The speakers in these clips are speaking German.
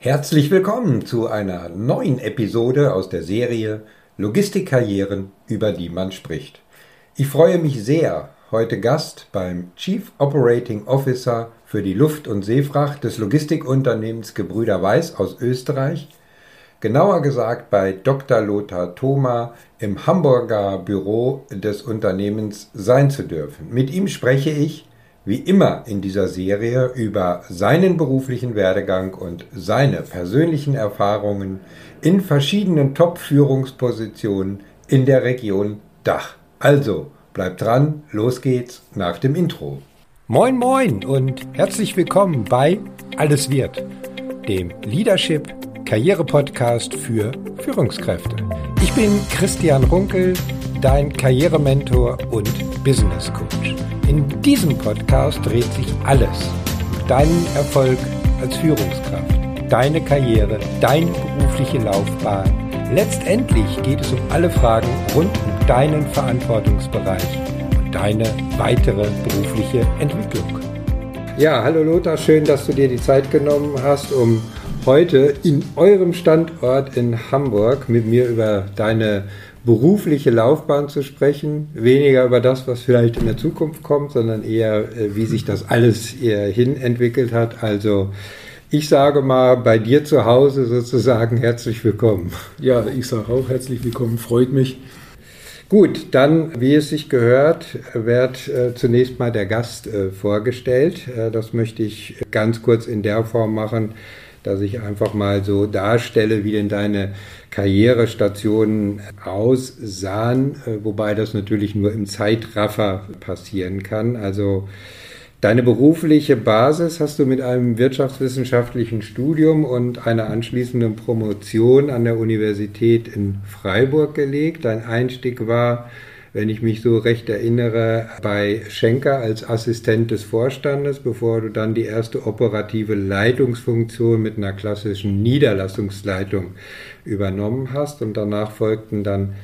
Herzlich willkommen zu einer neuen Episode aus der Serie Logistikkarrieren, über die man spricht. Ich freue mich sehr, heute Gast beim Chief Operating Officer für die Luft- und Seefracht des Logistikunternehmens Gebrüder Weiß aus Österreich, genauer gesagt bei Dr. Lothar Thoma im Hamburger Büro des Unternehmens sein zu dürfen. Mit ihm spreche ich wie immer in dieser Serie über seinen beruflichen Werdegang und seine persönlichen Erfahrungen in verschiedenen Top-Führungspositionen in der Region Dach. Also, bleibt dran, los geht's nach dem Intro. Moin moin und herzlich willkommen bei Alles wird, dem Leadership Karriere Podcast für Führungskräfte. Ich bin Christian Runkel, dein Karrierementor und Business Coach. In diesem Podcast dreht sich alles um deinen Erfolg als Führungskraft, deine Karriere, deine berufliche Laufbahn. Letztendlich geht es um alle Fragen rund um deinen Verantwortungsbereich und deine weitere berufliche Entwicklung. Ja, hallo Lothar, schön, dass du dir die Zeit genommen hast, um heute in eurem Standort in Hamburg mit mir über deine berufliche Laufbahn zu sprechen, weniger über das, was vielleicht in der Zukunft kommt, sondern eher, äh, wie sich das alles hin entwickelt hat. Also ich sage mal, bei dir zu Hause sozusagen herzlich willkommen. Ja, ich sage auch herzlich willkommen, freut mich. Gut, dann, wie es sich gehört, wird äh, zunächst mal der Gast äh, vorgestellt. Äh, das möchte ich ganz kurz in der Form machen, dass ich einfach mal so darstelle, wie denn deine Karrierestationen aussahen, äh, wobei das natürlich nur im Zeitraffer passieren kann. Also Deine berufliche Basis hast du mit einem wirtschaftswissenschaftlichen Studium und einer anschließenden Promotion an der Universität in Freiburg gelegt. Dein Einstieg war wenn ich mich so recht erinnere, bei Schenker als Assistent des Vorstandes, bevor du dann die erste operative Leitungsfunktion mit einer klassischen Niederlassungsleitung übernommen hast. Und danach folgten dann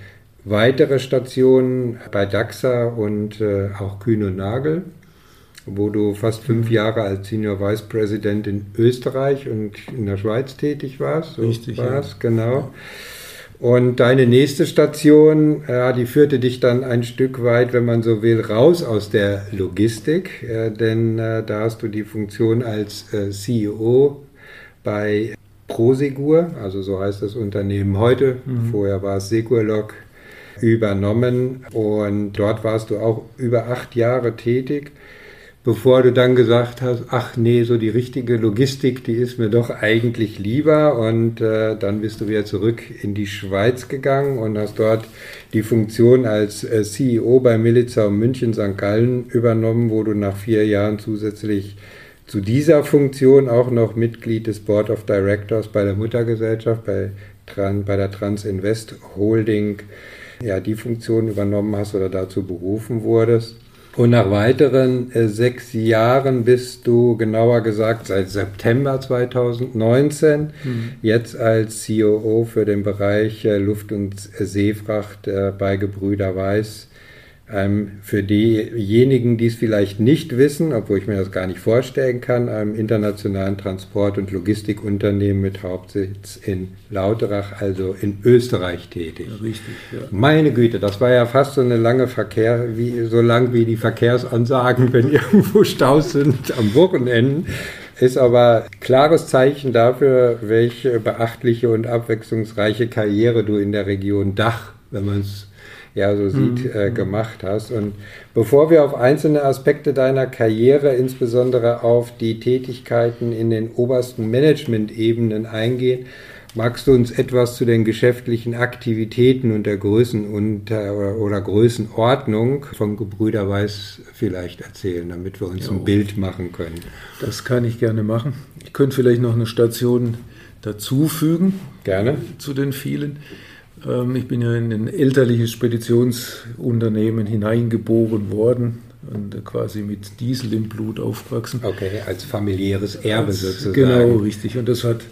weitere Stationen bei DAXA und äh, auch Kühn und Nagel, wo du fast fünf Jahre als Senior Vice President in Österreich und in der Schweiz tätig warst. So Richtig, warst, ja. genau. Ja. Und deine nächste Station, ja, die führte dich dann ein Stück weit, wenn man so will, raus aus der Logistik, äh, denn äh, da hast du die Funktion als äh, CEO bei Prosegur, also so heißt das Unternehmen heute, mhm. vorher war es Segurlog, übernommen. Und dort warst du auch über acht Jahre tätig bevor du dann gesagt hast, ach nee, so die richtige Logistik, die ist mir doch eigentlich lieber. Und äh, dann bist du wieder zurück in die Schweiz gegangen und hast dort die Funktion als äh, CEO bei und München St. Gallen übernommen, wo du nach vier Jahren zusätzlich zu dieser Funktion auch noch Mitglied des Board of Directors bei der Muttergesellschaft, bei, Tran, bei der Transinvest Holding, ja, die Funktion übernommen hast oder dazu berufen wurdest. Und nach weiteren äh, sechs Jahren bist du, genauer gesagt, seit September 2019 mhm. jetzt als COO für den Bereich äh, Luft- und Seefracht äh, bei Gebrüder Weiß für diejenigen, die es vielleicht nicht wissen, obwohl ich mir das gar nicht vorstellen kann, einem internationalen Transport- und Logistikunternehmen mit Hauptsitz in Lauterach, also in Österreich tätig. Ja, richtig, ja. Meine Güte, das war ja fast so eine lange Verkehr, wie, so lang wie die Verkehrsansagen, wenn irgendwo Staus sind am Wochenenden. Ist aber klares Zeichen dafür, welche beachtliche und abwechslungsreiche Karriere du in der Region Dach, wenn man es ja so sieht, mhm. äh, gemacht hast. Und bevor wir auf einzelne Aspekte deiner Karriere, insbesondere auf die Tätigkeiten in den obersten Management-Ebenen eingehen, magst du uns etwas zu den geschäftlichen Aktivitäten und der Größen und, oder Größenordnung von Gebrüder Weiß vielleicht erzählen, damit wir uns ja, ein Bild machen können? Das kann ich gerne machen. Ich könnte vielleicht noch eine Station dazufügen. Gerne. Zu den vielen. Ähm, ich bin ja in ein elterliches Speditionsunternehmen hineingeboren worden und quasi mit Diesel im Blut aufgewachsen. Okay, als familiäres Erbe sozusagen. Genau, richtig. Und das hat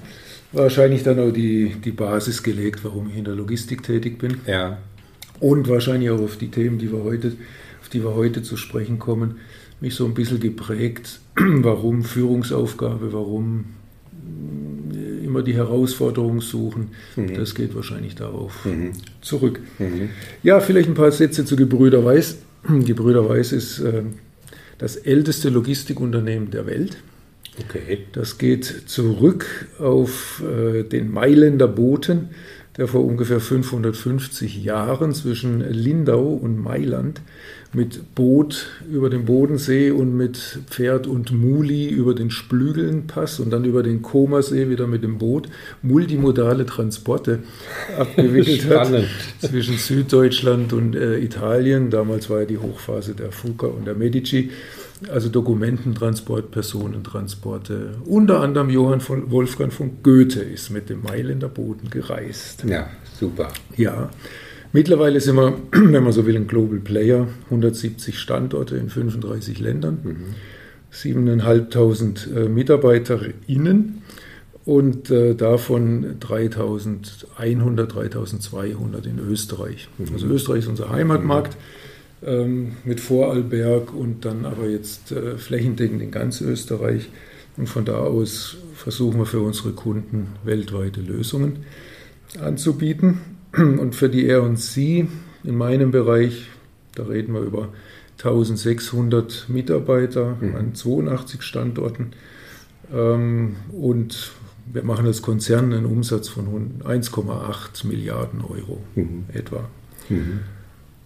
wahrscheinlich dann auch die, die Basis gelegt, warum ich in der Logistik tätig bin. Ja. Und wahrscheinlich auch auf die Themen, die wir heute, auf die wir heute zu sprechen kommen, mich so ein bisschen geprägt, warum Führungsaufgabe, warum immer die Herausforderung suchen. Mhm. Das geht wahrscheinlich darauf mhm. zurück. Mhm. Ja, vielleicht ein paar Sätze zu Gebrüder Weiß. Gebrüder Weiß ist äh, das älteste Logistikunternehmen der Welt. Okay. Das geht zurück auf äh, den Mailänder Boten, der vor ungefähr 550 Jahren zwischen Lindau und Mailand mit Boot über den Bodensee und mit Pferd und Muli über den Splügelenpass und dann über den Komersee wieder mit dem Boot multimodale Transporte abgewickelt hat zwischen Süddeutschland und äh, Italien. Damals war ja die Hochphase der Fuca und der Medici. Also Dokumententransport, Personentransporte. Unter anderem Johann von Wolfgang von Goethe ist mit dem Mailänder Boden gereist. Ja, super. Ja. Mittlerweile sind wir, wenn man so will, ein Global Player, 170 Standorte in 35 Ländern, mhm. 7.500 äh, MitarbeiterInnen und äh, davon 3.100, 3.200 in Österreich. Mhm. Also Österreich ist unser Heimatmarkt mhm. ähm, mit Vorarlberg und dann aber jetzt äh, flächendeckend in ganz Österreich. Und von da aus versuchen wir für unsere Kunden weltweite Lösungen anzubieten. Und für die R&C in meinem Bereich, da reden wir über 1600 Mitarbeiter mhm. an 82 Standorten. Ähm, und wir machen als Konzern einen Umsatz von 1,8 Milliarden Euro mhm. etwa. Mhm.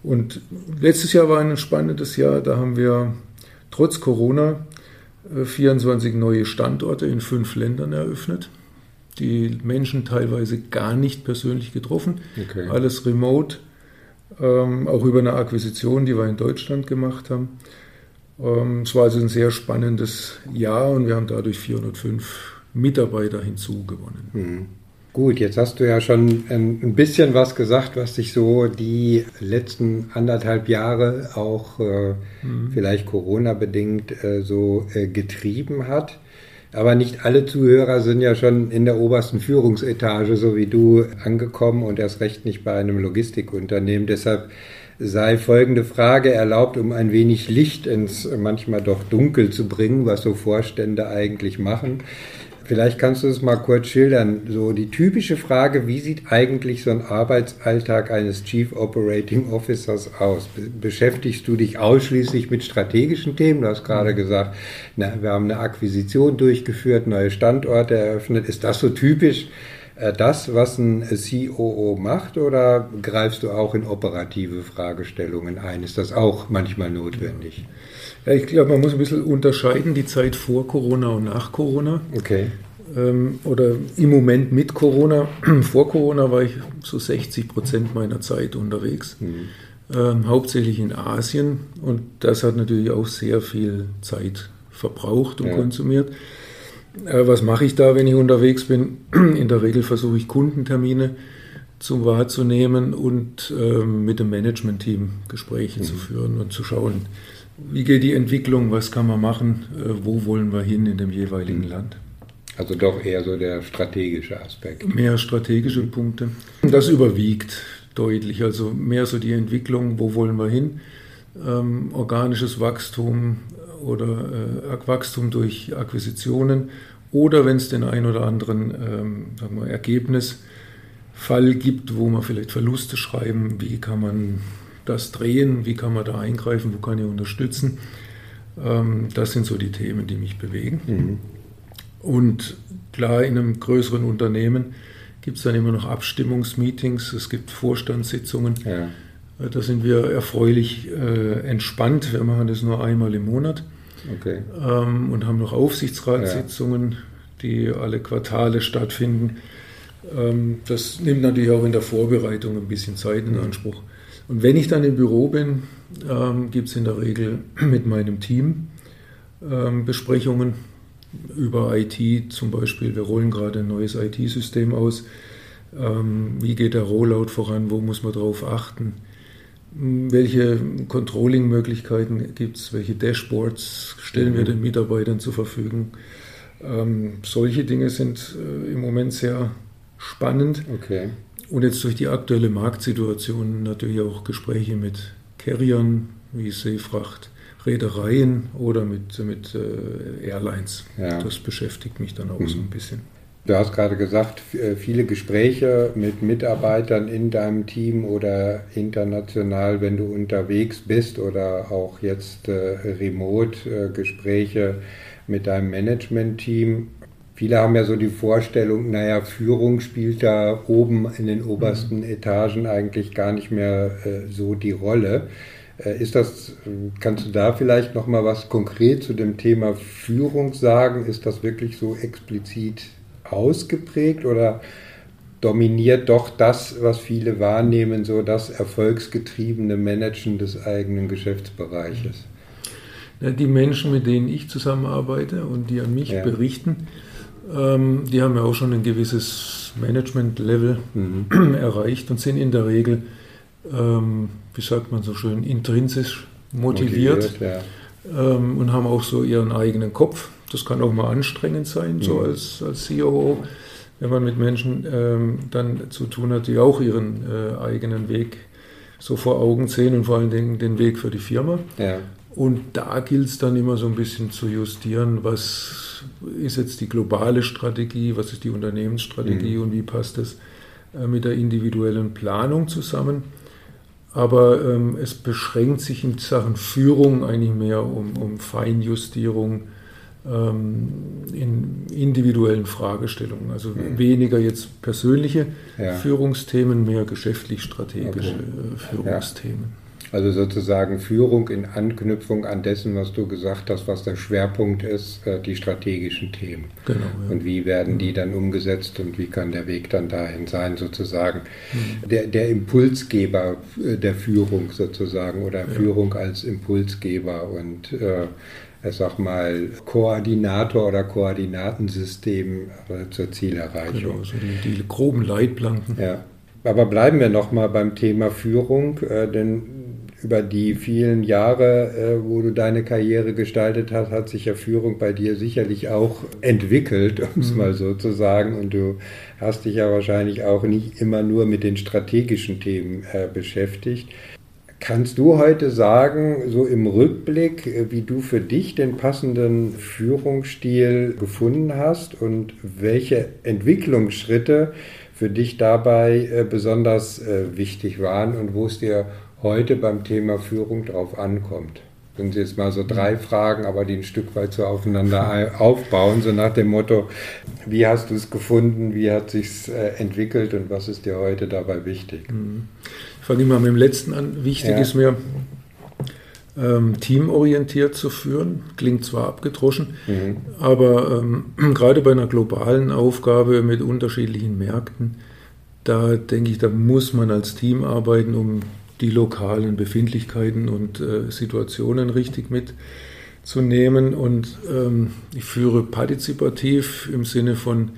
Und letztes Jahr war ein spannendes Jahr. Da haben wir trotz Corona 24 äh, neue Standorte in fünf Ländern eröffnet die Menschen teilweise gar nicht persönlich getroffen. Okay. Alles remote, ähm, auch über eine Akquisition, die wir in Deutschland gemacht haben. Ähm, es war also ein sehr spannendes Jahr und wir haben dadurch 405 Mitarbeiter hinzugewonnen. Mhm. Gut, jetzt hast du ja schon ein bisschen was gesagt, was sich so die letzten anderthalb Jahre auch äh, mhm. vielleicht Corona-bedingt äh, so äh, getrieben hat. Aber nicht alle Zuhörer sind ja schon in der obersten Führungsetage, so wie du, angekommen und erst recht nicht bei einem Logistikunternehmen. Deshalb sei folgende Frage erlaubt, um ein wenig Licht ins manchmal doch Dunkel zu bringen, was so Vorstände eigentlich machen. Vielleicht kannst du es mal kurz schildern. So die typische Frage, wie sieht eigentlich so ein Arbeitsalltag eines Chief Operating Officers aus? Beschäftigst du dich ausschließlich mit strategischen Themen? Du hast gerade mhm. gesagt, na, wir haben eine Akquisition durchgeführt, neue Standorte eröffnet. Ist das so typisch äh, das, was ein COO macht oder greifst du auch in operative Fragestellungen ein? Ist das auch manchmal notwendig? Ja. Ja, ich glaube, man muss ein bisschen unterscheiden, die Zeit vor Corona und nach Corona. Okay. Ähm, oder im Moment mit Corona. vor Corona war ich so 60 Prozent meiner Zeit unterwegs. Mhm. Ähm, hauptsächlich in Asien. Und das hat natürlich auch sehr viel Zeit verbraucht und ja. konsumiert. Äh, was mache ich da, wenn ich unterwegs bin? In der Regel versuche ich Kundentermine zu wahrzunehmen und äh, mit dem Management-Team Gespräche mhm. zu führen und zu schauen, wie geht die Entwicklung, was kann man machen, äh, wo wollen wir hin in dem jeweiligen mhm. Land. Also doch eher so der strategische Aspekt. Mehr strategische Punkte. Das überwiegt deutlich. Also mehr so die Entwicklung, wo wollen wir hin. Ähm, organisches Wachstum oder äh, Wachstum durch Akquisitionen oder wenn es den einen oder anderen ähm, sagen wir, Ergebnisfall gibt, wo man vielleicht Verluste schreiben, wie kann man das drehen, wie kann man da eingreifen, wo kann ich unterstützen. Ähm, das sind so die Themen, die mich bewegen. Mhm. Und klar, in einem größeren Unternehmen gibt es dann immer noch Abstimmungsmeetings, es gibt Vorstandssitzungen. Ja. Äh, da sind wir erfreulich äh, entspannt. Wir machen das nur einmal im Monat okay. ähm, und haben noch Aufsichtsratssitzungen, ja. die alle Quartale stattfinden. Ähm, das nimmt natürlich auch in der Vorbereitung ein bisschen Zeit in Anspruch. Und wenn ich dann im Büro bin, ähm, gibt es in der Regel mit meinem Team ähm, Besprechungen über IT zum Beispiel. Wir rollen gerade ein neues IT-System aus. Ähm, wie geht der Rollout voran? Wo muss man darauf achten? Welche Controlling-Möglichkeiten gibt es? Welche Dashboards stellen mhm. wir den Mitarbeitern zur Verfügung? Ähm, solche Dinge sind äh, im Moment sehr spannend. Okay. Und jetzt durch die aktuelle Marktsituation natürlich auch Gespräche mit Carriern wie Seefracht, Reedereien oder mit, mit äh, Airlines. Ja. Das beschäftigt mich dann auch mhm. so ein bisschen. Du hast gerade gesagt, äh, viele Gespräche mit Mitarbeitern in deinem Team oder international, wenn du unterwegs bist oder auch jetzt äh, Remote-Gespräche äh, mit deinem Management-Team. Viele haben ja so die Vorstellung, naja, Führung spielt da oben in den obersten mhm. Etagen eigentlich gar nicht mehr äh, so die Rolle. Äh, ist das, kannst du da vielleicht noch mal was konkret zu dem Thema Führung sagen? Ist das wirklich so explizit ausgeprägt oder dominiert doch das, was viele wahrnehmen, so das erfolgsgetriebene Managen des eigenen Geschäftsbereiches? Die Menschen, mit denen ich zusammenarbeite und die an mich ja. berichten, ähm, die haben ja auch schon ein gewisses Management-Level mhm. erreicht und sind in der Regel, ähm, wie sagt man so schön, intrinsisch motiviert, motiviert ja. ähm, und haben auch so ihren eigenen Kopf. Das kann auch mal anstrengend sein, mhm. so als, als CEO, wenn man mit Menschen ähm, dann zu tun hat, die auch ihren äh, eigenen Weg so vor Augen sehen und vor allen Dingen den Weg für die Firma. Ja. Und da gilt es dann immer so ein bisschen zu justieren, was ist jetzt die globale Strategie, was ist die Unternehmensstrategie mhm. und wie passt das äh, mit der individuellen Planung zusammen. Aber ähm, es beschränkt sich in Sachen Führung eigentlich mehr um, um Feinjustierung ähm, in individuellen Fragestellungen. Also mhm. weniger jetzt persönliche ja. Führungsthemen, mehr geschäftlich-strategische okay. Äh, Führungsthemen. Ja. Also sozusagen Führung in Anknüpfung an dessen, was du gesagt hast, was der Schwerpunkt ist, äh, die strategischen Themen. Genau. Ja. Und wie werden die dann umgesetzt und wie kann der Weg dann dahin sein, sozusagen. Mhm. Der, der Impulsgeber äh, der Führung sozusagen oder ja. Führung als Impulsgeber und äh, ich sag mal, Koordinator oder Koordinatensystem äh, zur Zielerreichung. Genau, so die, die groben Leitplanken. Ja. Aber bleiben wir nochmal beim Thema Führung, denn über die vielen Jahre, äh, wo du deine Karriere gestaltet hast, hat sich ja Führung bei dir sicherlich auch entwickelt, um es mhm. mal so zu sagen. Und du hast dich ja wahrscheinlich auch nicht immer nur mit den strategischen Themen äh, beschäftigt. Kannst du heute sagen, so im Rückblick, äh, wie du für dich den passenden Führungsstil gefunden hast und welche Entwicklungsschritte für dich dabei besonders wichtig waren und wo es dir heute beim Thema Führung drauf ankommt. Sind jetzt mal so drei. Fragen, aber die ein Stück weit so aufeinander aufbauen, so nach dem Motto, wie hast du es gefunden, wie hat sich äh, entwickelt und was ist dir heute dabei wichtig? Mhm. Ich fange mal mit dem letzten an. Wichtig ja. ist mir, ähm, teamorientiert zu führen. Klingt zwar abgedroschen, mhm. aber ähm, gerade bei einer globalen Aufgabe mit unterschiedlichen Märkten, da denke ich, da muss man als Team arbeiten, um die lokalen Befindlichkeiten und äh, Situationen richtig mitzunehmen. Und ähm, ich führe partizipativ im Sinne von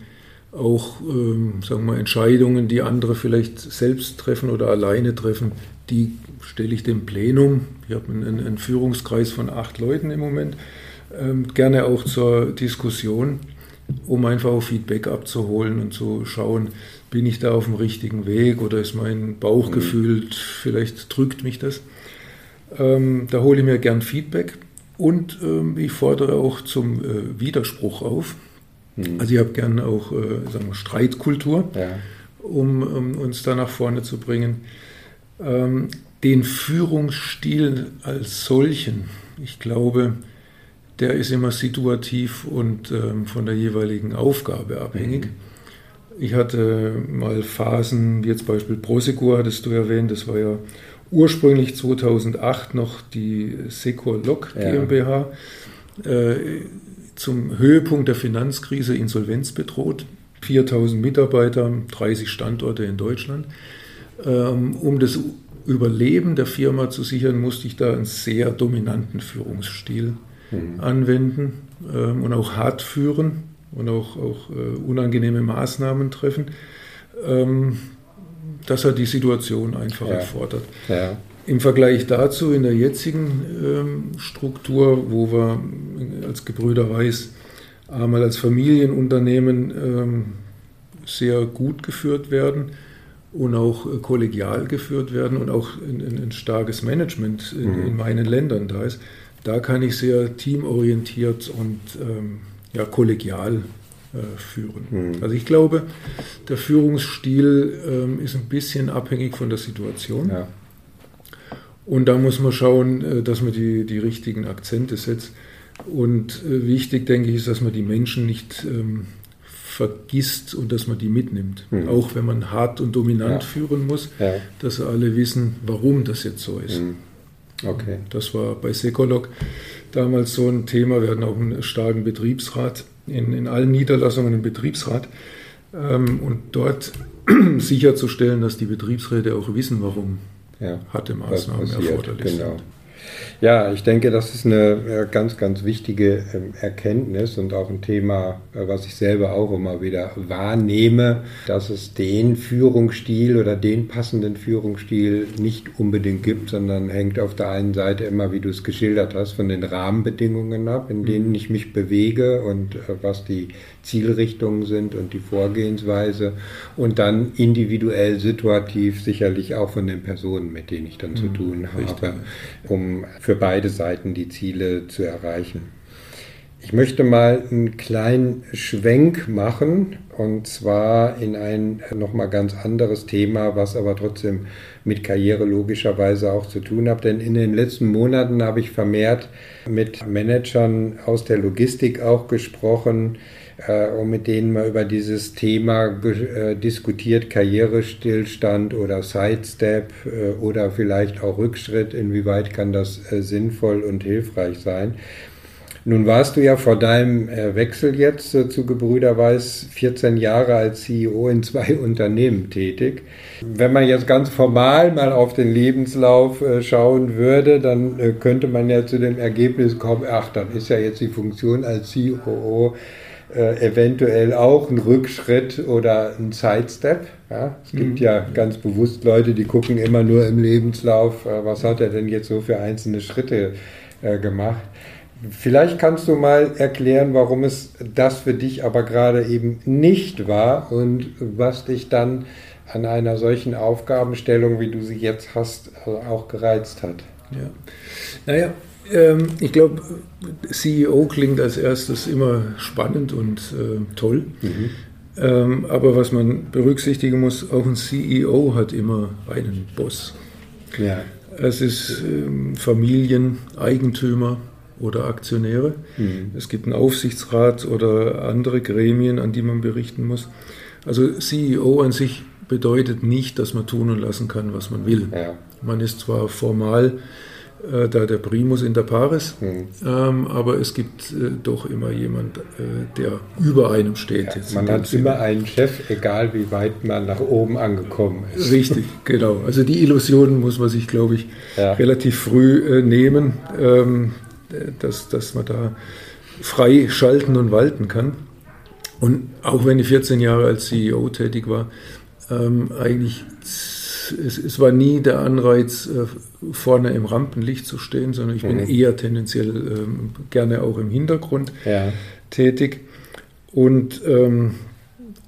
auch ähm, sagen wir, Entscheidungen, die andere vielleicht selbst treffen oder alleine treffen, die stelle ich dem Plenum, ich habe einen, einen, Führungskreis von acht Leuten im Moment, ähm, gerne auch zur Diskussion, um einfach auch Feedback abzuholen und zu schauen, bin ich da auf dem richtigen Weg oder ist mein Bauchgefühl, mhm. vielleicht drückt mich das. Ähm, da hole ich mir gern Feedback und ähm, ich fordere auch zum äh, Widerspruch auf. Mhm. Also ich habe gern auch äh, sagen wir, Streitkultur, ja. um, um, uns da nach vorne zu bringen. Ähm, den Führungsstil als solchen, ich glaube, der ist immer situativ und ähm, von der jeweiligen Aufgabe abhängig. Mhm. Ich hatte mal Phasen, wie jetzt Beispiel Prosegur hattest du erwähnt, das war ja ursprünglich 2008 noch die Secur Lok GmbH. Ja. Äh, zum Höhepunkt der Finanzkrise insolvenzbedroht. 4000 Mitarbeiter, 30 Standorte in Deutschland. Ähm, um das Überleben der Firma zu sichern, musste ich da einen sehr dominanten Führungsstil mhm. anwenden ähm, und auch hart führen und auch, auch äh, unangenehme Maßnahmen treffen. Ähm, das hat die Situation einfach ja. erfordert. Ja. Im Vergleich dazu in der jetzigen ähm, Struktur, wo wir als Gebrüder Weiß einmal als Familienunternehmen ähm, sehr gut geführt werden und auch äh, kollegial geführt werden und auch ein, ein starkes Management in, mhm. in, meinen Ländern da ist, da kann ich sehr teamorientiert und ähm, ja, kollegial äh, führen. Mhm. Also ich glaube, der Führungsstil ähm, ist ein bisschen abhängig von der Situation. Ja. Und da muss man schauen, äh, dass man die, die richtigen Akzente setzt. Und äh, wichtig, denke ich, ist, dass man die Menschen nicht ähm, vergisst und dass man die mitnimmt. Mhm. Auch wenn man hart und dominant ja. führen muss, ja. dass alle wissen, warum das jetzt so ist. Mhm. Okay. Das war bei Sekolog damals so ein Thema. Wir hatten auch einen starken Betriebsrat, in, in allen Niederlassungen einen Betriebsrat. Ähm, und dort sicherzustellen, dass die Betriebsräte auch wissen, warum ja, harte Maßnahmen erforderlich genau. sind. Ja, ich denke, das ist eine ganz, ganz wichtige ähm, Erkenntnis und auch ein Thema, äh, was ich selber auch immer wieder wahrnehme, dass es den Führungsstil oder den passenden Führungsstil nicht unbedingt gibt, sondern hängt auf der einen Seite immer, wie du es geschildert hast, von den Rahmenbedingungen ab, in denen mhm. ich mich bewege und äh, was die Zielrichtungen sind und die Vorgehensweise und dann individuell situativ sicherlich auch von den Personen, mit denen ich dann mhm, zu tun habe, richtig. um für beide Seiten die Ziele zu erreichen. Ich möchte mal einen kleinen Schwenk machen und zwar in ein nochmal ganz anderes Thema, was aber trotzdem mit Karriere logischerweise auch zu tun hat. Denn in den letzten Monaten habe ich vermehrt mit Managern aus der Logistik auch gesprochen, und mit denen man über dieses Thema äh, diskutiert, Karrierestillstand oder Sidestep äh, oder vielleicht auch Rückschritt, inwieweit kann das äh, sinnvoll und hilfreich sein. Nun warst du ja vor deinem äh, Wechsel jetzt äh, zu Gebrüder Weiß 14 Jahre als CEO in zwei Unternehmen tätig. Wenn man jetzt ganz formal mal auf den Lebenslauf schauen würde, dann könnte man ja zu dem Ergebnis kommen, ach, dann ist ja jetzt die Funktion als CEO äh, eventuell auch ein Rückschritt oder ein Sidestep. Ja? Es gibt mhm. ja ganz bewusst Leute, die gucken immer nur im Lebenslauf, äh, was hat er denn jetzt so für einzelne Schritte äh, gemacht. Vielleicht kannst du mal erklären, warum es das für dich aber gerade eben nicht war und was dich dann an einer solchen Aufgabenstellung, wie du sie jetzt hast, äh, auch gereizt hat. Ja. Naja, ähm, ich glaube, CEO klingt als erstes immer spannend und äh, toll. Mhm. Ähm, aber was man berücksichtigen muss, auch ein CEO hat immer einen Boss. Ja. Es ist ähm, Familien, Eigentümer oder Aktionäre. Mhm. Es gibt einen Aufsichtsrat oder andere Gremien, an die man berichten muss. Also CEO an sich bedeutet nicht, dass man tun und lassen kann, was man will. Ja. Man ist zwar formal äh, da der Primus in der Paris, mhm. ähm, aber es gibt äh, doch immer jemand, äh, der über einem steht. Ja, man hat Sinne. immer einen Chef, egal wie weit man nach oben angekommen ist. Richtig, genau. Also die Illusionen muss man sich, glaube ich, ja. relativ früh äh, nehmen, ähm, dass, dass man da frei schalten und walten kann. Und auch wenn ich 14 Jahre als CEO tätig war, ähm, eigentlich es, es, war nie der Anreiz, äh, vorne im Rampenlicht zu stehen, sondern ich bin mhm. eher tendenziell ähm, gerne auch im Hintergrund ja. tätig. Und ähm,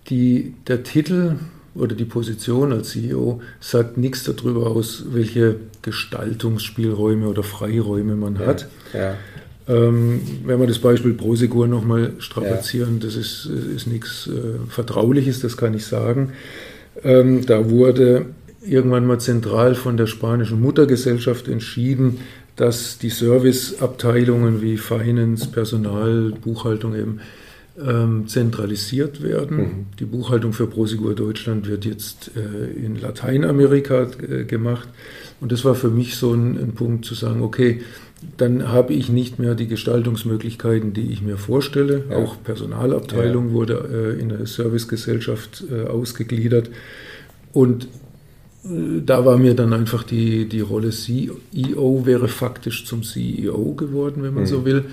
die, der Titel oder die Position als CEO sagt nichts darüber aus, welche Gestaltungsspielräume oder Freiräume man ja. hat. Ja. Ähm, wenn wir das Beispiel Prosegur nochmal strapazieren, das ist, ist nichts äh, Vertrauliches, das kann ich sagen. Ähm, da wurde irgendwann mal zentral von der spanischen Muttergesellschaft entschieden, dass die Serviceabteilungen wie Finance, Personal, Buchhaltung eben ähm, zentralisiert werden. Mhm. Die Buchhaltung für Prosegur Deutschland wird jetzt äh, in Lateinamerika äh, gemacht. Und das war für mich so ein, ein Punkt zu sagen, okay, dann habe ich nicht mehr die Gestaltungsmöglichkeiten, die ich mir vorstelle. Ja. Auch Personalabteilung ja. wurde äh, in eine Servicegesellschaft äh, ausgegliedert. Und da war mir dann einfach die, die Rolle CEO wäre faktisch zum CEO geworden, wenn man mhm. so will.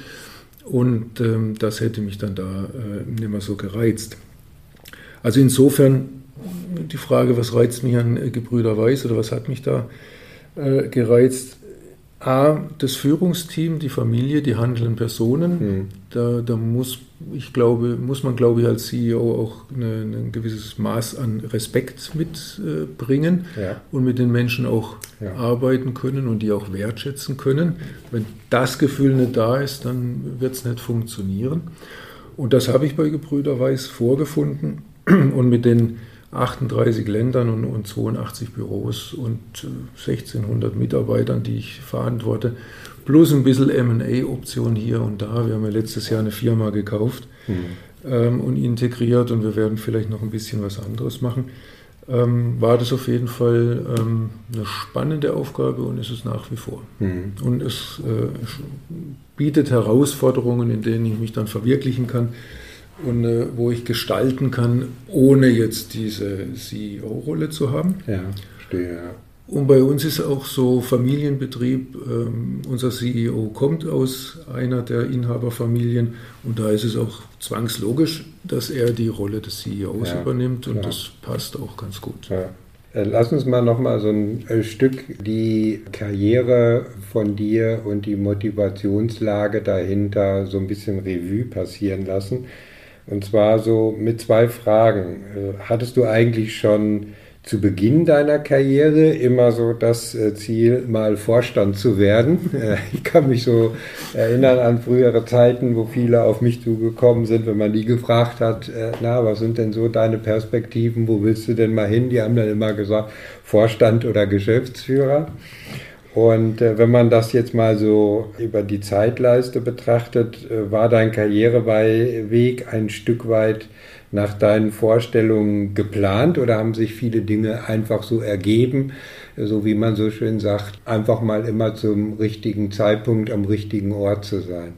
Und ähm, das hätte mich dann da äh, nicht mehr so gereizt. Also insofern die Frage, was reizt mich an äh, Gebrüder Weiß oder was hat mich da äh, gereizt? A, das Führungsteam, die Familie, die handelnden Personen. Mhm. Da, da muss, ich glaube, muss man, glaube ich, als CEO auch eine, ein gewisses Maß an Respekt mitbringen äh, ja. und mit den Menschen auch ja. arbeiten können und die auch wertschätzen können. Wenn das Gefühl nicht da ist, dann wird es nicht funktionieren. Und das habe ich bei Gebrüder Weiß vorgefunden und mit den 38 Ländern und, und 82 Büros und 1600 äh, Mitarbeitern, die ich verantworte, plus ein bisschen MA-Option hier und da. Wir haben ja letztes Jahr eine Firma gekauft mhm. ähm, und integriert und wir werden vielleicht noch ein bisschen was anderes machen. Ähm, war das auf jeden Fall ähm, eine spannende Aufgabe und ist es nach wie vor. Mhm. Und es äh, bietet Herausforderungen, in denen ich mich dann verwirklichen kann und äh, wo ich gestalten kann, ohne jetzt diese CEO-Rolle zu haben. Ja, verstehe. Ja. Und bei uns ist auch so Familienbetrieb. Ähm, unser CEO kommt aus einer der Inhaberfamilien und da ist es auch zwangslogisch, dass er die Rolle des CEOs ja, übernimmt und ja. das passt auch ganz gut. Ja. Äh, lass uns mal noch mal so ein äh, Stück die Karriere von dir und die Motivationslage dahinter so ein bisschen Revue passieren lassen. Und zwar so mit zwei Fragen. Äh, hattest du eigentlich schon zu Beginn deiner Karriere immer so das äh, Ziel, mal Vorstand zu werden. Äh, ich kann mich so erinnern an frühere Zeiten, wo viele auf mich zugekommen sind, wenn man die gefragt hat, na, was sind denn so deine Perspektiven, wo willst du denn mal hin? Die haben dann immer gesagt, Vorstand oder Geschäftsführer. Und äh, wenn man das jetzt mal so über die Zeitleiste betrachtet, äh, war dein Karriereweg ein Stück weit nach deinen Vorstellungen geplant oder haben sich viele Dinge einfach so ergeben, so wie man so schön sagt, einfach mal immer zum richtigen Zeitpunkt am richtigen Ort zu sein?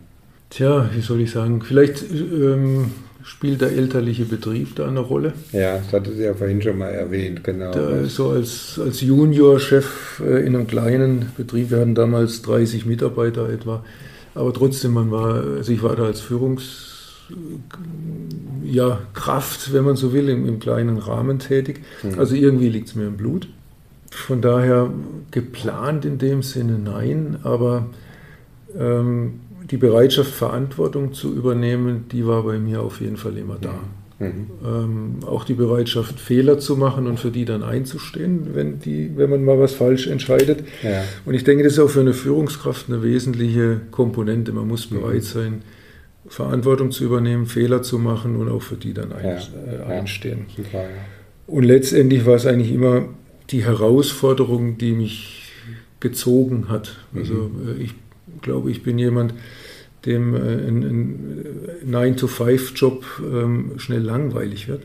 Tja, wie soll ich sagen, vielleicht ähm, spielt der elterliche Betrieb da eine Rolle. Ja, das hatte sie ja vorhin schon mal erwähnt, genau. Da, so als, als Juniorchef äh, in einem kleinen Betrieb, wir hatten damals 30 Mitarbeiter etwa, aber trotzdem, man war, also ich war da als Führungskraft, ja, wenn man so will, im, im kleinen Rahmen tätig. Mhm. Also irgendwie liegt es mir im Blut. Von daher geplant in dem Sinne nein, aber ähm, die Bereitschaft, Verantwortung zu übernehmen, die war bei mir auf jeden Fall immer da. Mhm. Ähm, auch die Bereitschaft, Fehler zu machen und für die dann einzustehen, wenn, die, wenn man mal was falsch entscheidet. Ja. Und ich denke, das ist auch für eine Führungskraft eine wesentliche Komponente. Man muss bereit mhm. sein, Verantwortung zu übernehmen, Fehler zu machen und auch für die dann ein, ja. äh, einstehen. Ja. Und letztendlich war es eigentlich immer die Herausforderung, die mich gezogen hat. Also mhm. äh, ich glaube, ich bin jemand, dem äh, ein, ein 9-to-5-Job ähm, schnell langweilig wird.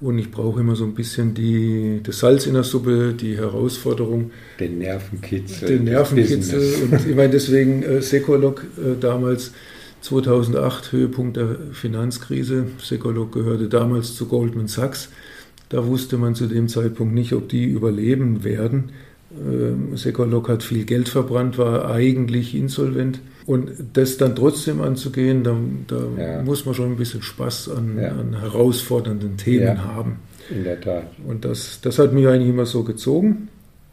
Und ich brauche immer so ein bisschen die, das Salz in der Suppe, die Herausforderung. Den Nervenkitzel. Den Nervenkitzel. Und ich meine, deswegen äh, Sekolog äh, damals 2008, Höhepunkt der Finanzkrise. Sekolog gehörte damals zu Goldman Sachs. Da wusste man zu dem Zeitpunkt nicht, ob die überleben werden. Ähm, Sekolog hat viel Geld verbrannt, war eigentlich insolvent. Und das dann trotzdem anzugehen, da, da ja. muss man schon ein bisschen Spaß an, ja. an herausfordernden Themen ja, haben. In der Tat. Und das, das hat mich eigentlich immer so gezogen,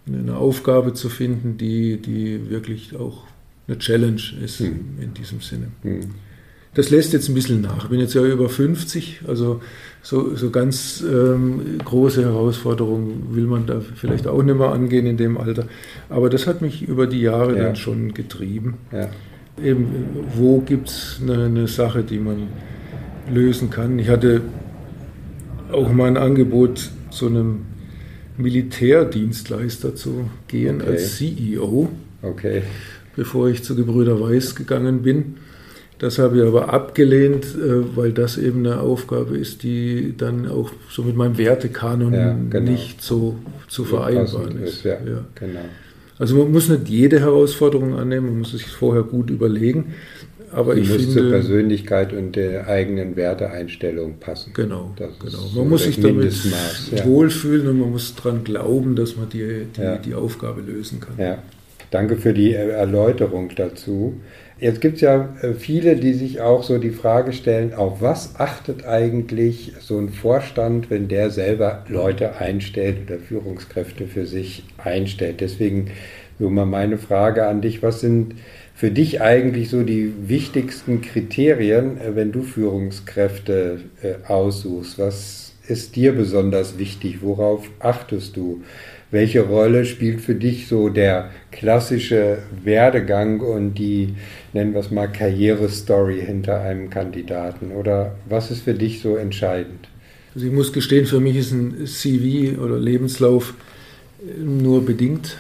eine Aufgabe zu finden, die, die wirklich auch eine Challenge ist hm. in diesem Sinne. Hm. Das lässt jetzt ein bisschen nach. Ich bin jetzt ja über 50, also so, so ganz ähm, große Herausforderungen will man da vielleicht auch nicht mehr angehen in dem Alter. Aber das hat mich über die Jahre ja. dann schon getrieben. Ja. Eben, wo gibt es eine, eine Sache, die man lösen kann? Ich hatte auch mal ein Angebot, zu einem Militärdienstleister zu gehen okay. als CEO, okay. bevor ich zu Gebrüder Weiß gegangen bin. Das habe ich aber abgelehnt, äh, weil das eben eine Aufgabe ist, die dann auch so mit meinem Wertekanon ja, genau. nicht so zu vereinbaren ist. ist ja, ja. Genau. Also man muss nicht jede Herausforderung annehmen, man muss sich vorher gut überlegen. Aber Die ich muss finde, zur Persönlichkeit und der eigenen Werteeinstellung passen. Genau, genau. Man so muss sich damit ja. wohlfühlen und man muss daran glauben, dass man die, die, die Aufgabe lösen kann. Ja. Danke für die Erläuterung dazu. Jetzt gibt es ja äh, viele, die sich auch so die Frage stellen, auf was achtet eigentlich so ein Vorstand, wenn der selber Leute einstellt oder Führungskräfte für sich einstellt. Deswegen so mal meine Frage an dich, was sind für dich eigentlich so die wichtigsten Kriterien, äh, wenn du Führungskräfte äh, aussuchst? Was ist dir besonders wichtig? Worauf achtest du? Welche Rolle spielt für dich so der klassische Werdegang und die, nennen wir es mal, Karrierestory hinter einem Kandidaten? Oder was ist für dich so entscheidend? Also ich muss gestehen, für mich ist ein CV oder Lebenslauf nur bedingt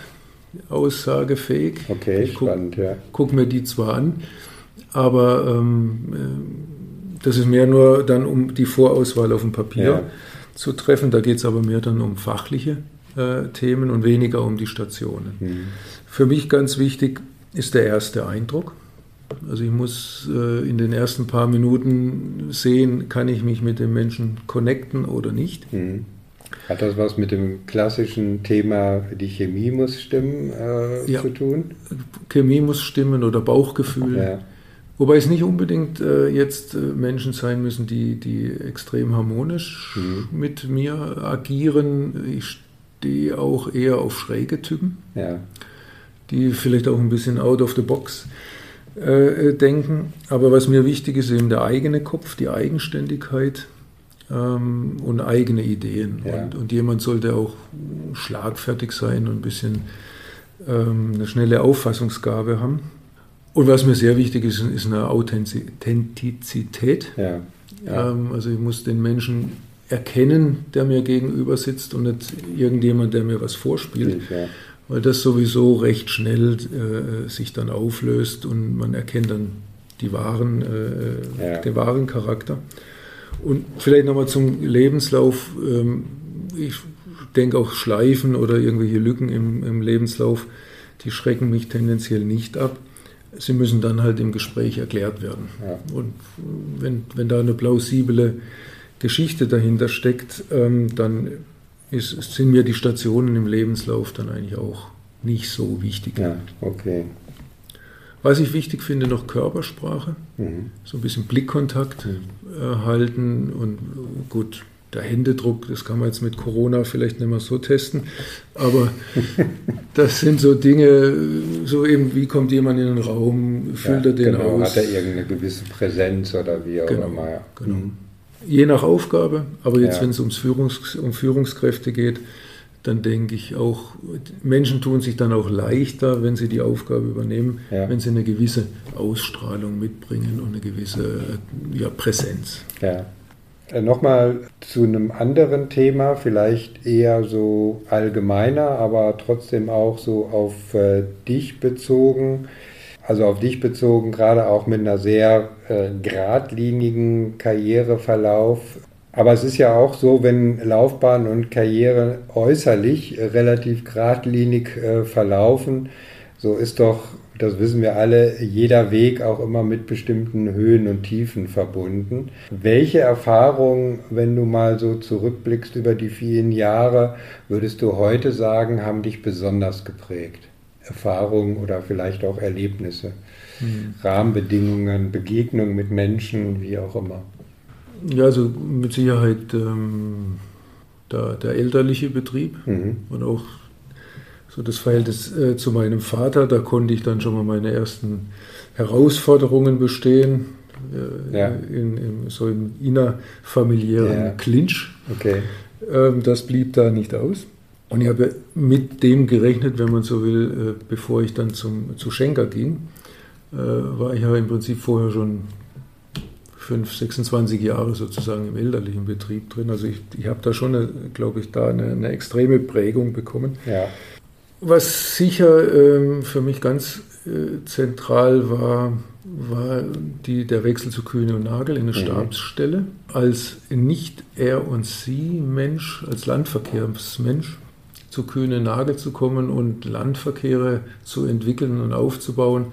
aussagefähig. Okay, ich spannend, guck, ja. Guck mir die zwar an, aber ähm, äh, das ist mehr nur dann um die Vorauswahl auf dem Papier ja. zu treffen. Da geht es aber mehr dann um fachliche äh, Themen und weniger um die Stationen. Mhm. Für mich ganz wichtig ist der erste Eindruck. Also ich muss äh, in den ersten paar Minuten sehen, kann ich mich mit dem Menschen connecten oder nicht. Mhm. Hat das was mit dem klassischen Thema, die Chemie muss stimmen, äh, ja. zu tun? Chemie muss stimmen oder Bauchgefühl. Ja. Wobei es nicht unbedingt äh, jetzt äh, Menschen sein müssen, die, die extrem harmonisch mhm. mit mir agieren. Ich stehe auch eher auf schräge Typen, ja. die vielleicht auch ein bisschen out of the box äh, denken. Aber was mir wichtig ist, eben der eigene Kopf, die Eigenständigkeit ähm, und eigene Ideen. Ja. Und, und, jemand sollte auch schlagfertig sein und ein bisschen ähm, eine schnelle Auffassungsgabe haben. Und was mir sehr wichtig ist, ist eine Authentizität. Ja. Ähm, also ich muss den Menschen erkennen, der mir gegenüber sitzt und nicht irgendjemand, der mir was vorspielt. Ja. Weil das sowieso recht schnell äh, sich dann auflöst und man erkennt dann die wahren, äh, ja. den wahren Charakter. Und vielleicht nochmal zum Lebenslauf. Ähm, ich denke auch Schleifen oder irgendwelche Lücken im, im, Lebenslauf, die schrecken mich tendenziell nicht ab. Sie müssen dann halt im Gespräch erklärt werden. Ja. Und wenn, wenn da eine plausible Geschichte dahinter steckt, ähm, dann ist, sind mir die Stationen im Lebenslauf dann eigentlich auch nicht so wichtig. Ja, okay. Was ich wichtig finde, noch Körpersprache, mhm. so ein bisschen Blickkontakt mhm. halten und gut, der Händedruck, das kann man jetzt mit Corona vielleicht nicht mehr so testen, aber das sind so Dinge, so eben, wie kommt jemand in den Raum, füllt ja, er den genau, aus? Hat er irgendeine gewisse Präsenz oder wie auch genau, immer? Genau. Mhm. Je nach Aufgabe, aber jetzt, ja. wenn es ums Führungs um Führungskräfte geht, dann denke ich auch, Menschen tun sich dann auch leichter, wenn sie die Aufgabe übernehmen, ja. wenn sie eine gewisse Ausstrahlung mitbringen und eine gewisse ja, Präsenz. Ja. Äh, Nochmal zu einem anderen Thema, vielleicht eher so allgemeiner, aber trotzdem auch so auf äh, dich bezogen. Also auf dich bezogen, gerade auch mit einer sehr äh, geradlinigen Karriereverlauf. Aber es ist ja auch so, wenn Laufbahn und Karriere äußerlich relativ geradlinig äh, verlaufen, so ist doch, das wissen wir alle, jeder Weg auch immer mit bestimmten Höhen und Tiefen verbunden. Welche Erfahrungen, wenn du mal so zurückblickst über die vielen Jahre, würdest du heute sagen, haben dich besonders geprägt? Erfahrungen oder vielleicht auch Erlebnisse, mhm. Rahmenbedingungen, Begegnungen mit Menschen, wie auch immer. Ja, also mit Sicherheit ähm, der, der, elterliche Betrieb mhm. und auch so das Verhältnis äh, zu meinem Vater. Da konnte ich dann schon mal meine ersten Herausforderungen bestehen, äh, ja. in, in, so im innerfamiliären ja. Clinch. Okay. Ähm, das blieb da nicht aus. Und ich habe mit dem gerechnet, wenn man so will, äh, bevor ich dann zum, zu Schenker ging, äh, war ich ja im Prinzip vorher schon 5, 26 Jahre sozusagen im elterlichen Betrieb drin. Also ich, ich habe da schon, glaube ich, da eine, eine, extreme Prägung bekommen. Ja. Was sicher ähm, für mich ganz äh, zentral war, war die, der Wechsel zu Kühne und Nagel in eine mhm. Stabsstelle. Als nicht er und sie Mensch, als Landverkehrsmensch zu Kühne Nagel zu kommen und Landverkehre zu entwickeln und aufzubauen,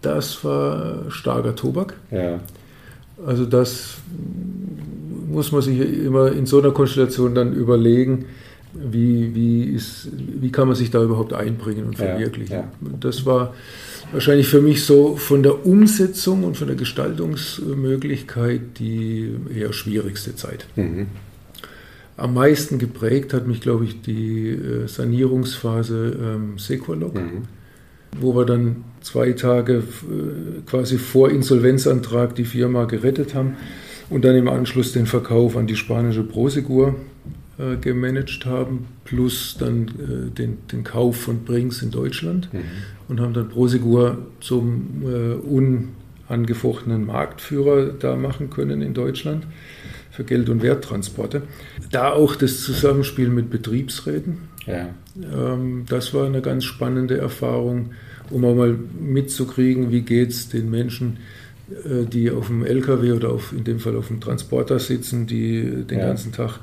das war starker Tobak. Ja. Also das muss man sich immer in so einer Konstellation dann überlegen, wie, wie, ist, wie kann man sich da überhaupt einbringen und verwirklichen. Ja, ja. Das war wahrscheinlich für mich so von der Umsetzung und von der Gestaltungsmöglichkeit die eher schwierigste Zeit. Mhm. Am meisten geprägt hat mich, glaube ich, die äh, Sanierungsphase ähm, Sequalog. Mhm wo wir dann zwei Tage äh, quasi vor Insolvenzantrag die Firma gerettet haben und dann im Anschluss den Verkauf an die spanische Prosegur äh, gemanagt haben, plus dann äh, den, den Kauf von Brinks in Deutschland mhm. und haben dann Prosegur zum äh, unangefochtenen Marktführer da machen können in Deutschland für Geld- und Werttransporte. Da auch das Zusammenspiel mit Betriebsräten. Ja. Ähm, das war eine ganz spannende Erfahrung, um auch mal mitzukriegen, wie geht es den Menschen, äh, die auf dem LKW oder auf, in dem Fall auf dem Transporter sitzen, die den ja. ganzen Tag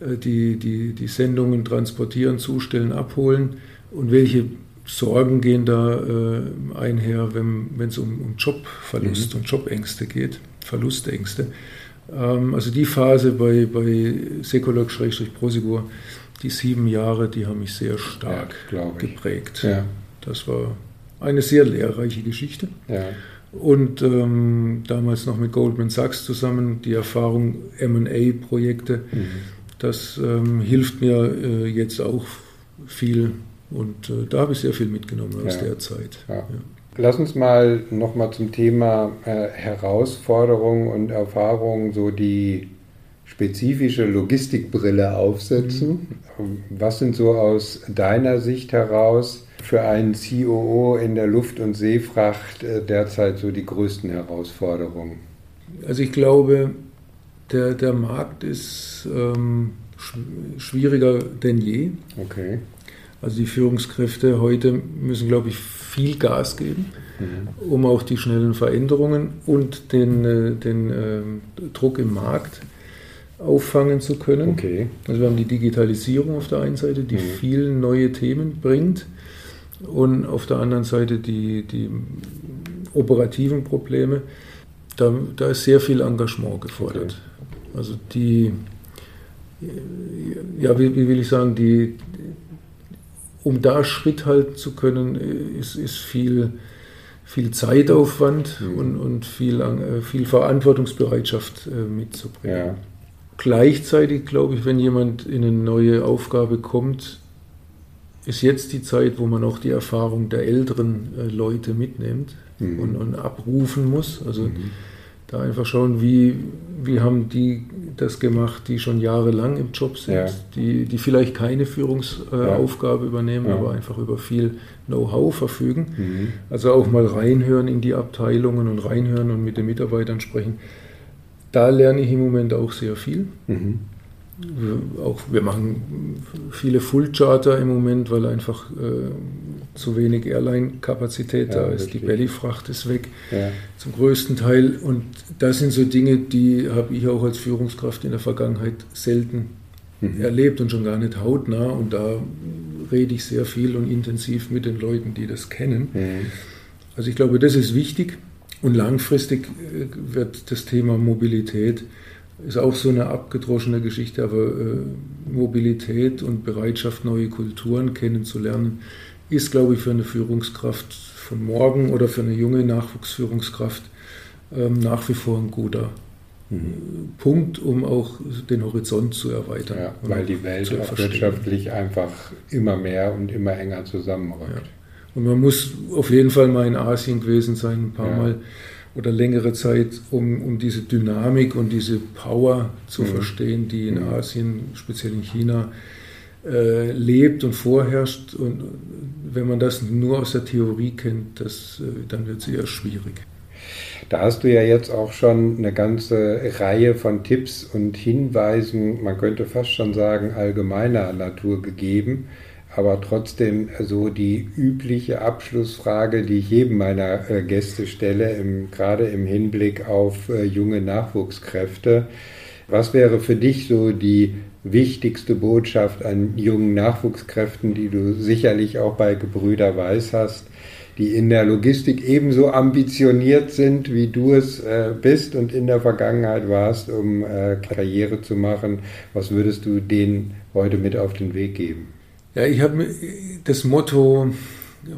äh, die, die, die Sendungen transportieren, zustellen, abholen und welche Sorgen gehen da äh, einher, wenn es um, um Jobverlust mhm. und Jobängste geht, Verlustängste. Ähm, also die Phase bei, bei Sekolog-Prosigur, die sieben Jahre, die haben mich sehr stark ja, geprägt. Ja. Das war eine sehr lehrreiche Geschichte. Ja. Und ähm, damals noch mit Goldman Sachs zusammen die Erfahrung MA-Projekte, mhm. das ähm, hilft mir äh, jetzt auch viel. Und äh, da habe ich sehr viel mitgenommen aus der Zeit. Lass uns mal nochmal zum Thema äh, Herausforderungen und Erfahrungen so die spezifische Logistikbrille aufsetzen. Mhm. Was sind so aus deiner Sicht heraus für einen COO in der Luft- und Seefracht äh, derzeit so die größten Herausforderungen? Also ich glaube, der, der Markt ist ähm, schwieriger denn je. Okay. Also die Führungskräfte heute müssen, glaube ich, viel Gas geben, mhm. um auch die schnellen Veränderungen und den, äh, den äh, Druck im Markt auffangen zu können. Okay. Also wir haben die Digitalisierung auf der einen Seite, die mhm. viele neue Themen bringt und auf der anderen Seite die, die operativen Probleme. Da, da ist sehr viel Engagement gefordert. Okay. Also die, ja, wie, wie will ich sagen, die, um da Schritt halten zu können, ist, ist viel, viel Zeitaufwand mhm. und, und viel, äh, viel Verantwortungsbereitschaft äh, mitzubringen. Ja. Gleichzeitig glaube ich, wenn jemand in eine neue Aufgabe kommt, ist jetzt die Zeit, wo man auch die Erfahrung der älteren äh, Leute mitnimmt mhm. und, und, abrufen muss. Also mhm. Da einfach schauen, wie, wie haben die das gemacht, die schon jahrelang im Job sind, ja. die, die vielleicht keine Führungsaufgabe äh, ja. übernehmen, ja. aber einfach über viel Know-how verfügen. Mhm. Also auch mal reinhören in die Abteilungen und reinhören und mit den Mitarbeitern sprechen. Da lerne ich im Moment auch sehr viel. Mhm. Auch wir machen viele Full-Charter im Moment, weil einfach äh, zu wenig Airline-Kapazität ja, da ist. Richtig. Die Bellyfracht ist weg ja. zum größten Teil. Und das sind so Dinge, die habe ich auch als Führungskraft in der Vergangenheit selten mhm. erlebt und schon gar nicht hautnah. Und da rede ich sehr viel und intensiv mit den Leuten, die das kennen. Mhm. Also ich glaube, das ist wichtig. Und langfristig äh, wird das Thema Mobilität ist auch so eine abgedroschene Geschichte, aber äh, Mobilität und Bereitschaft, neue Kulturen kennenzulernen, ist, glaube ich, für eine Führungskraft von morgen oder für eine junge Nachwuchsführungskraft ähm, nach wie vor ein guter mhm. Punkt, um auch den Horizont zu erweitern. Ja, weil die Welt auch wirtschaftlich einfach immer mehr und immer enger zusammenrückt. Ja. Und man muss auf jeden Fall mal in Asien gewesen sein, ein paar ja. Mal oder längere Zeit, um, um diese Dynamik und diese Power zu mhm. verstehen, die in mhm. Asien, speziell in China, äh, lebt und vorherrscht. Und wenn man das nur aus der Theorie kennt, das, äh, dann wird es eher schwierig. Da hast du ja jetzt auch schon eine ganze Reihe von Tipps und Hinweisen, man könnte fast schon sagen, allgemeiner Natur gegeben aber trotzdem so die übliche Abschlussfrage, die ich jedem meiner äh, Gäste stelle, im, gerade im Hinblick auf äh, junge Nachwuchskräfte. Was wäre für dich so die wichtigste Botschaft an jungen Nachwuchskräften, die du sicherlich auch bei Gebrüder Weiß hast, die in der Logistik ebenso ambitioniert sind, wie du es äh, bist und in der Vergangenheit warst, um Karriere zu machen? Was würdest du denen heute mit auf den Weg geben? Ja, ich habe das Motto,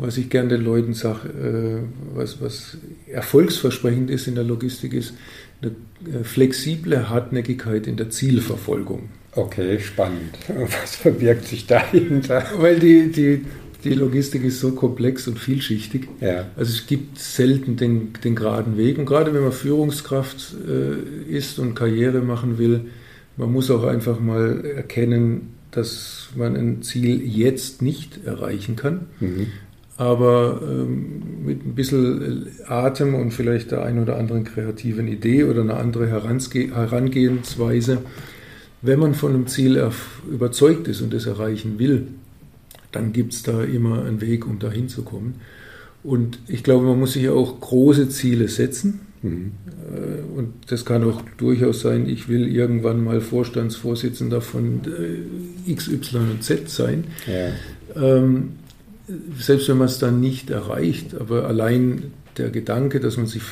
was ich gerne den Leuten sage, äh, was, was erfolgsversprechend ist in der Logistik, ist eine äh, flexible Hartnäckigkeit in der Zielverfolgung. Okay, spannend. Was verbirgt sich dahinter? Weil die, die die Logistik ist so komplex und vielschichtig. Ja. Also es gibt selten den, den geraden Weg. Und gerade wenn man Führungskraft äh, ist und Karriere machen will, man muss auch einfach mal erkennen, dass man ein Ziel jetzt nicht erreichen kann. Mhm. Aber ähm, mit ein bisschen Atem und vielleicht der ein oder anderen kreativen Idee oder eine andere Herangehensweise, wenn man von einem Ziel überzeugt ist und es erreichen will, dann gibt es da immer einen Weg, um da hinzukommen. Und ich glaube, man muss sich auch große Ziele setzen. Mhm. Äh, und das kann auch durchaus sein, ich will irgendwann mal Vorstandsvorsitzender von äh, X, Y und Z sein. Ja. Ähm, selbst wenn man es dann nicht erreicht, aber allein der Gedanke, dass man sich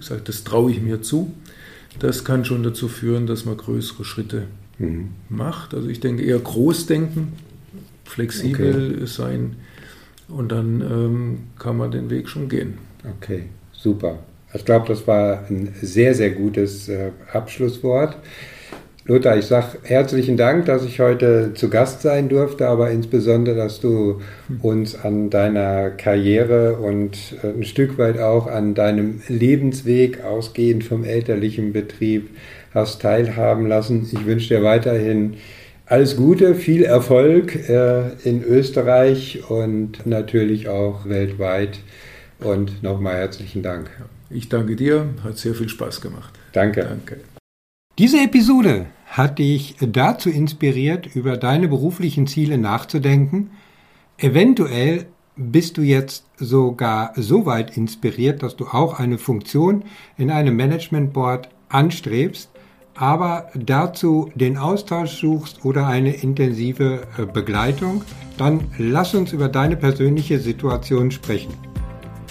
sagt, das traue ich mir zu, das kann schon dazu führen, dass man größere Schritte mhm. macht. Also ich denke eher Großdenken, flexibel okay. sein und dann ähm, kann man den Weg schon gehen. Okay, super. Ich glaube, das war ein sehr, sehr gutes äh, Abschlusswort. Lothar, ich sage herzlichen Dank, dass ich heute zu Gast sein durfte, aber insbesondere, dass du uns an deiner Karriere und äh, ein Stück weit auch an deinem Lebensweg ausgehend vom elterlichen Betrieb hast teilhaben lassen. Ich wünsche dir weiterhin alles Gute, viel Erfolg äh, in Österreich und natürlich auch weltweit. Und nochmal herzlichen Dank. Ich danke dir, hat sehr viel Spaß gemacht. Danke. Danke. Diese Episode hat dich dazu inspiriert, über deine beruflichen Ziele nachzudenken. Eventuell bist du jetzt sogar so weit inspiriert, dass du auch eine Funktion in einem Management Board anstrebst, aber dazu den Austausch suchst oder eine intensive äh, Begleitung, dann lass uns über deine persönliche Situation sprechen.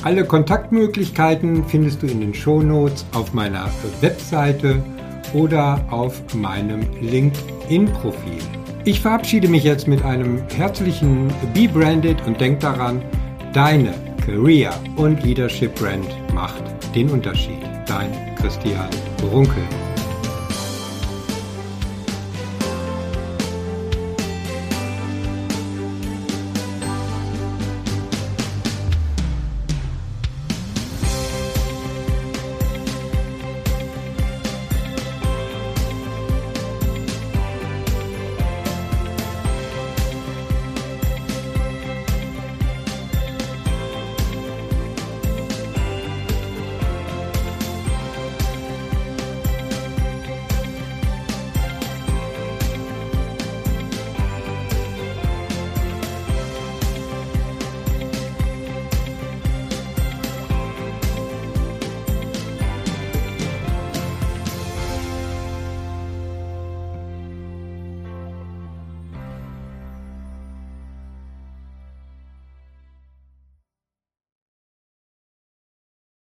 Alle Kontaktmöglichkeiten findest du in den Shownotes auf meiner Webseite oder auf meinem LinkedIn-Profil. Ich verabschiede mich jetzt mit einem herzlichen Be Branded und denk daran, deine Career und Leadership Brand macht den Unterschied. Dein Christian Runkel.